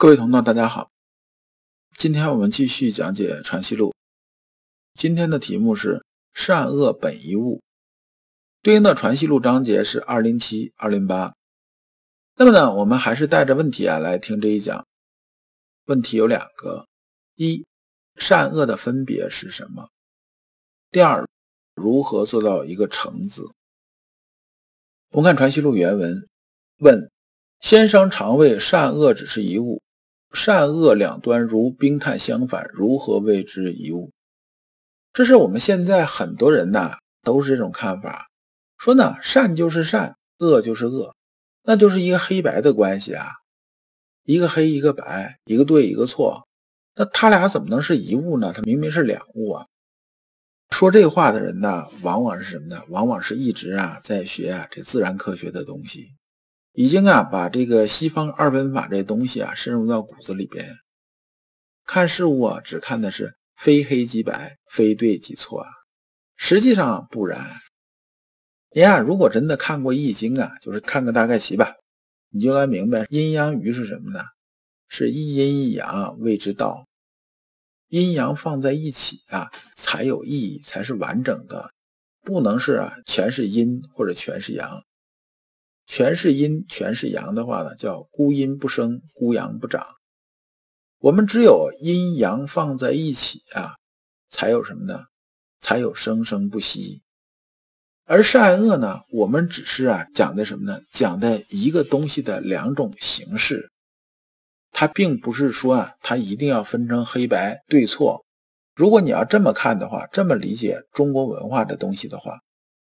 各位同道，大家好。今天我们继续讲解《传习录》。今天的题目是“善恶本一物”，对应的《传习录》章节是二零七、二零八。那么呢，我们还是带着问题啊来听这一讲。问题有两个：一、善恶的分别是什么？第二，如何做到一个“诚”字？我们看《传习录》原文：问先生常谓善恶只是一物。善恶两端如冰炭相反，如何谓之一物？这是我们现在很多人呐都是这种看法，说呢善就是善，恶就是恶，那就是一个黑白的关系啊，一个黑一个白，一个对一个错，那他俩怎么能是一物呢？他明明是两物啊！说这话的人呢，往往是什么呢？往往是一直啊在学啊这自然科学的东西。已经啊，把这个西方二分法这东西啊深入到骨子里边，看事物啊只看的是非黑即白，非对即错啊。实际上不然。你啊，如果真的看过《易经》啊，就是看个大概齐吧，你就该明白阴阳鱼是什么呢？是一阴一阳谓之道，阴阳放在一起啊才有意义，才是完整的，不能是啊全是阴或者全是阳。全是阴，全是阳的话呢，叫孤阴不生，孤阳不长。我们只有阴阳放在一起啊，才有什么呢？才有生生不息。而善恶呢，我们只是啊讲的什么呢？讲的一个东西的两种形式，它并不是说啊，它一定要分成黑白对错。如果你要这么看的话，这么理解中国文化的东西的话。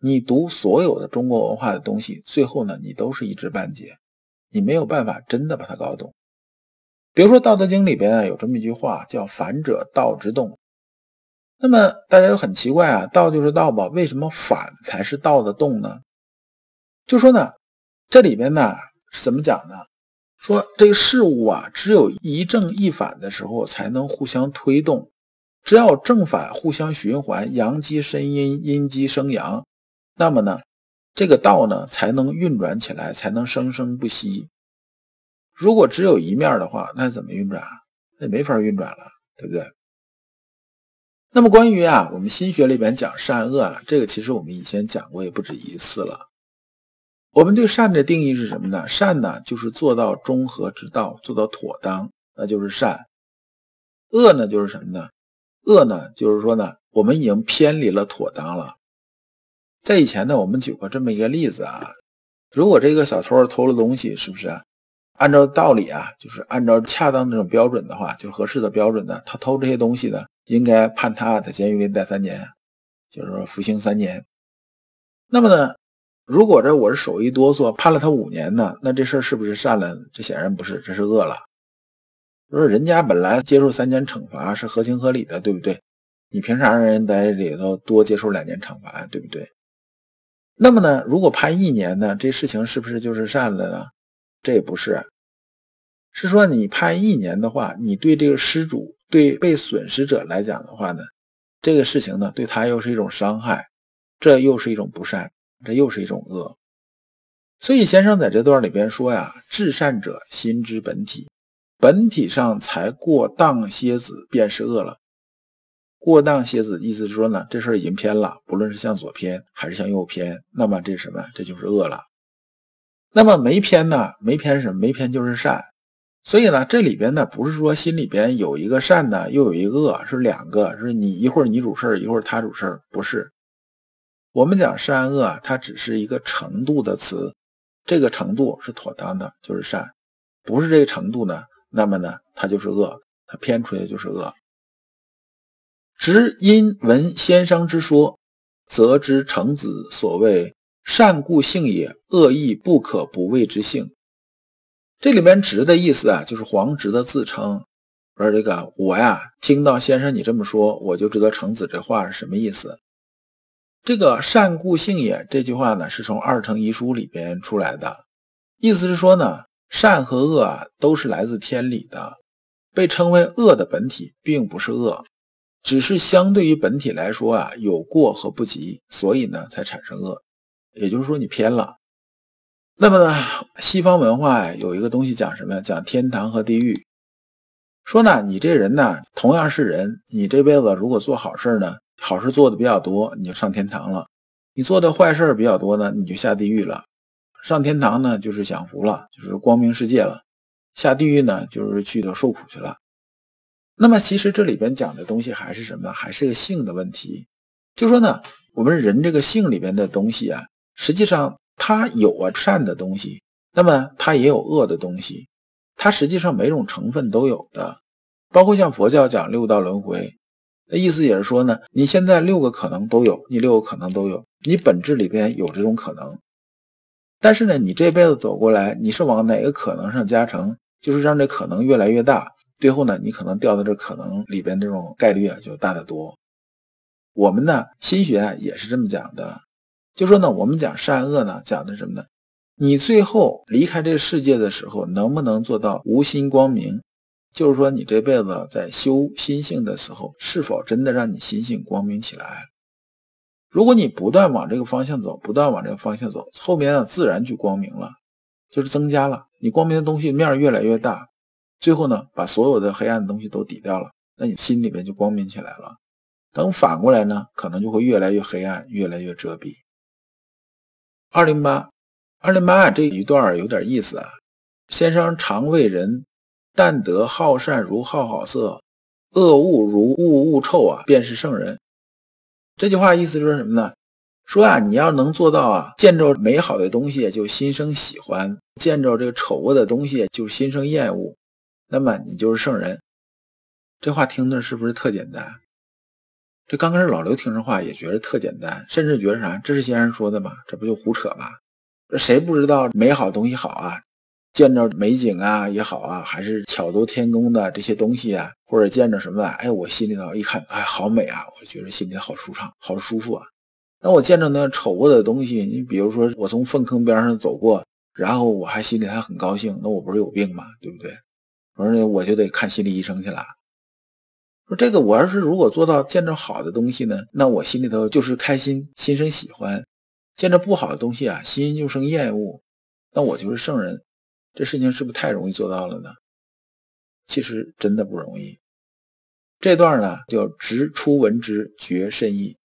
你读所有的中国文化的东西，最后呢，你都是一知半解，你没有办法真的把它搞懂。比如说《道德经》里边啊，有这么一句话，叫“反者道之动”。那么大家又很奇怪啊，道就是道吧？为什么反才是道的动呢？就说呢，这里边呢怎么讲呢？说这个事物啊，只有一正一反的时候，才能互相推动。只要正反互相循环，阳极生阴，阴极生阳。那么呢，这个道呢才能运转起来，才能生生不息。如果只有一面的话，那怎么运转啊？那没法运转了，对不对？那么关于啊，我们心学里边讲善恶啊，这个其实我们以前讲过也不止一次了。我们对善的定义是什么呢？善呢就是做到中和之道，做到妥当，那就是善。恶呢就是什么呢？恶呢就是说呢，我们已经偏离了妥当了。在以前呢，我们举过这么一个例子啊，如果这个小偷偷了东西，是不是按照道理啊，就是按照恰当这种标准的话，就是合适的标准呢，他偷这些东西呢，应该判他在监狱里待三年，就是说服刑三年。那么呢，如果这我是手一哆嗦，判了他五年呢，那这事儿是不是善了？这显然不是，这是恶了。说人家本来接受三年惩罚是合情合理的，对不对？你凭啥让人在里头多接受两年惩罚，对不对？那么呢，如果判一年呢，这事情是不是就是善了呢？这也不是，是说你判一年的话，你对这个失主、对被损失者来讲的话呢，这个事情呢，对他又是一种伤害，这又是一种不善，这又是一种恶。所以先生在这段里边说呀：“至善者心之本体，本体上才过当蝎子，便是恶了。”过当蝎子，意思是说呢，这事儿已经偏了，不论是向左偏还是向右偏，那么这是什么？这就是恶了。那么没偏呢？没偏什么？没偏就是善。所以呢，这里边呢，不是说心里边有一个善呢，又有一个恶，是两个，是你一会儿你主事儿，一会儿他主事儿，不是。我们讲善恶，它只是一个程度的词，这个程度是妥当的，就是善；不是这个程度呢，那么呢，它就是恶，它偏出来就是恶。直因闻先生之说，则知成子所谓善故性也，恶亦不可不谓之性。这里边“直”的意思啊，就是黄直的自称。说这个我呀，听到先生你这么说，我就知道程子这话是什么意思。这个“善故性也”这句话呢，是从《二程遗书》里边出来的，意思是说呢，善和恶啊，都是来自天理的。被称为恶的本体，并不是恶，只是相对于本体来说啊，有过和不及，所以呢，才产生恶。也就是说，你偏了。那么呢，西方文化有一个东西讲什么呀？讲天堂和地狱。说呢，你这人呢，同样是人，你这辈子如果做好事呢，好事做的比较多，你就上天堂了；你做的坏事比较多呢，你就下地狱了。上天堂呢，就是享福了，就是光明世界了。下地狱呢，就是去的受苦去了。那么其实这里边讲的东西还是什么？还是个性的问题。就说呢，我们人这个性里边的东西啊，实际上它有啊善的东西，那么它也有恶的东西。它实际上每种成分都有的，包括像佛教讲六道轮回，那意思也是说呢，你现在六个可能都有，你六个可能都有，你本质里边有这种可能。但是呢，你这辈子走过来，你是往哪个可能上加成？就是让这可能越来越大，最后呢，你可能掉到这可能里边这种概率啊就大得多。我们呢，心学啊也是这么讲的，就说呢，我们讲善恶呢，讲的什么呢？你最后离开这个世界的时候，能不能做到无心光明？就是说，你这辈子在修心性的时候，是否真的让你心性光明起来？如果你不断往这个方向走，不断往这个方向走，后面呢自然就光明了。就是增加了你光明的东西面越来越大，最后呢，把所有的黑暗的东西都抵掉了，那你心里面就光明起来了。等反过来呢，可能就会越来越黑暗，越来越遮蔽。二零八，二零八这一段有点意思啊。先生常谓人，但得好善如好好色，恶恶如恶恶臭啊，便是圣人。这句话意思是什么呢？说啊，你要能做到啊，见着美好的东西就心生喜欢，见着这个丑恶的东西就心生厌恶，那么你就是圣人。这话听着是不是特简单？这刚开始老刘听这话也觉得特简单，甚至觉得啥？这是先生说的吗？这不就胡扯吗？谁不知道美好东西好啊？见着美景啊也好啊，还是巧夺天工的这些东西啊，或者见着什么的，哎，我心里头一看，哎，好美啊，我觉得心里好舒畅，好舒服啊。那我见着那丑恶的东西，你比如说我从粪坑边上走过，然后我还心里还很高兴，那我不是有病吗？对不对？我说我就得看心理医生去了。说这个我要是如果做到见着好的东西呢，那我心里头就是开心，心生喜欢；见着不好的东西啊，心就生厌恶，那我就是圣人。这事情是不是太容易做到了呢？其实真的不容易。这段呢叫直出闻之，觉甚异。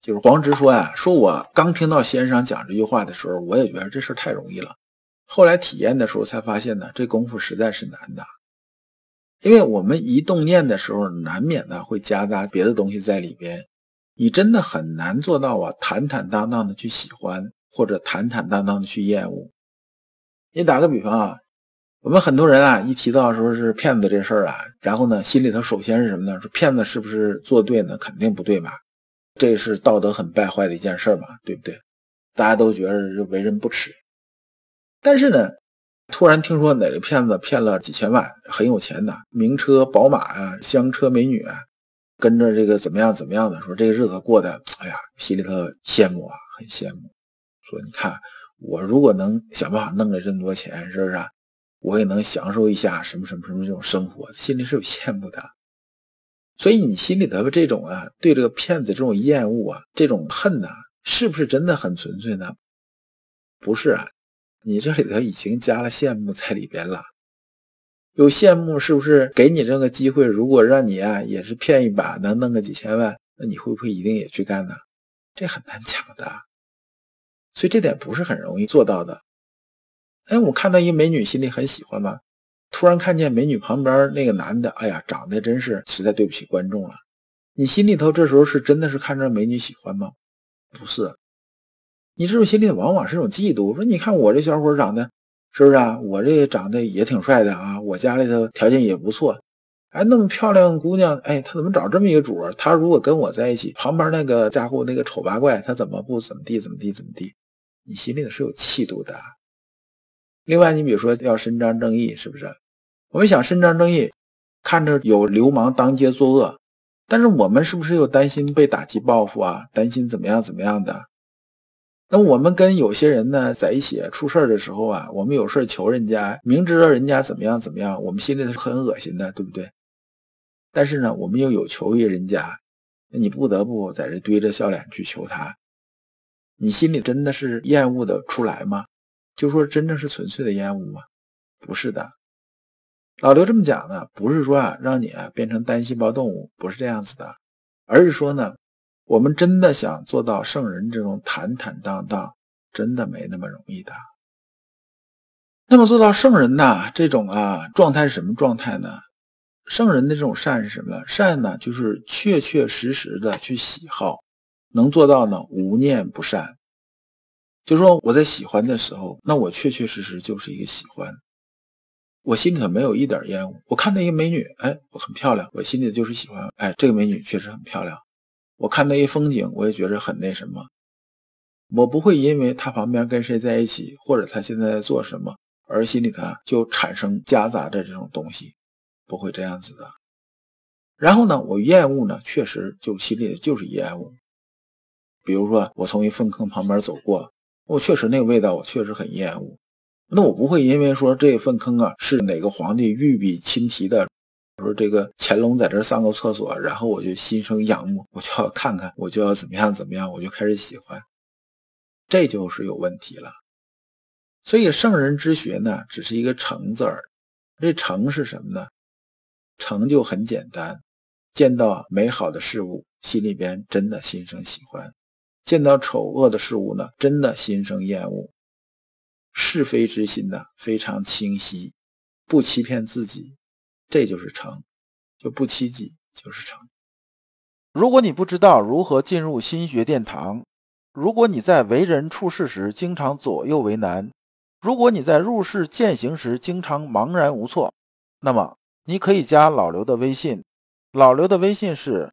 就是黄直说呀，说我刚听到先生讲这句话的时候，我也觉得这事太容易了。后来体验的时候才发现呢，这功夫实在是难的。因为我们一动念的时候，难免呢会夹杂别的东西在里边，你真的很难做到啊，坦坦荡荡的去喜欢，或者坦坦荡荡的去厌恶。你打个比方啊，我们很多人啊，一提到说是骗子这事儿啊，然后呢，心里头首先是什么呢？说骗子是不是做对呢？肯定不对吧？这是道德很败坏的一件事嘛，对不对？大家都觉得是为人不耻。但是呢，突然听说哪个骗子骗了几千万，很有钱的，名车宝马啊，香车美女啊，跟着这个怎么样怎么样的，说这个日子过得，哎呀，心里头羡慕啊，很羡慕。说你看我如果能想办法弄了这么多钱，是不是啊？我也能享受一下什么什么什么这种生活，心里是有羡慕的。所以你心里头这种啊，对这个骗子这种厌恶啊，这种恨呐，是不是真的很纯粹呢？不是啊，你这里头已经加了羡慕在里边了。有羡慕是不是给你这个机会？如果让你啊也是骗一把，能弄个几千万，那你会不会一定也去干呢？这很难讲的。所以这点不是很容易做到的。哎，我看到一美女，心里很喜欢吗？突然看见美女旁边那个男的，哎呀，长得真是实在对不起观众了。你心里头这时候是真的是看着美女喜欢吗？不是，你是不是心里往往是一种嫉妒？说你看我这小伙长得是不是啊？我这长得也挺帅的啊，我家里头条件也不错。哎，那么漂亮姑娘，哎，他怎么找这么一个主儿？他如果跟我在一起，旁边那个家伙那个丑八怪，他怎么不怎么地怎么地怎么地？你心里头是有气度的。另外，你比如说要伸张正义，是不是？我们想伸张正义，看着有流氓当街作恶，但是我们是不是又担心被打击报复啊？担心怎么样怎么样的？那我们跟有些人呢在一起出事儿的时候啊，我们有事求人家，明知道人家怎么样怎么样，我们心里是很恶心的，对不对？但是呢，我们又有求于人家，那你不得不在这堆着笑脸去求他，你心里真的是厌恶的出来吗？就说真正是纯粹的厌恶吗？不是的。老刘这么讲呢，不是说啊让你啊变成单细胞动物，不是这样子的，而是说呢。我们真的想做到圣人这种坦坦荡荡，真的没那么容易的。那么做到圣人呐，这种啊状态是什么状态呢？圣人的这种善是什么？善呢，就是确确实实的去喜好，能做到呢无念不善。就说我在喜欢的时候，那我确确实实就是一个喜欢，我心里头没有一点厌恶。我看到一个美女，哎，我很漂亮，我心里就是喜欢，哎，这个美女确实很漂亮。我看那一风景，我也觉着很那什么。我不会因为他旁边跟谁在一起，或者他现在在做什么，而心里头就产生夹杂着这种东西，不会这样子的。然后呢，我厌恶呢，确实就心里就是厌恶。比如说，我从一粪坑旁边走过，我确实那个味道，我确实很厌恶。那我不会因为说这粪坑啊是哪个皇帝御笔亲题的。说这个乾隆在这上个厕所，然后我就心生仰慕，我就要看看，我就要怎么样怎么样，我就开始喜欢，这就是有问题了。所以圣人之学呢，只是一个诚字儿。这诚是什么呢？诚就很简单，见到美好的事物，心里边真的心生喜欢；见到丑恶的事物呢，真的心生厌恶。是非之心呢，非常清晰，不欺骗自己。这就是成就不欺己就是成。如果你不知道如何进入心学殿堂，如果你在为人处事时经常左右为难，如果你在入世践行时经常茫然无措，那么你可以加老刘的微信。老刘的微信是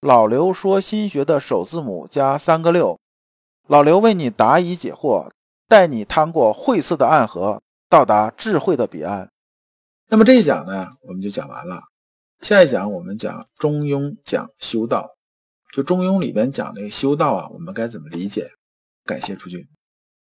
老刘说心学的首字母加三个六。老刘为你答疑解惑，带你趟过晦涩的暗河，到达智慧的彼岸。那么这一讲呢，我们就讲完了。下一讲我们讲《中庸》，讲修道。就《中庸》里边讲那个修道啊，我们该怎么理解？感谢诸君。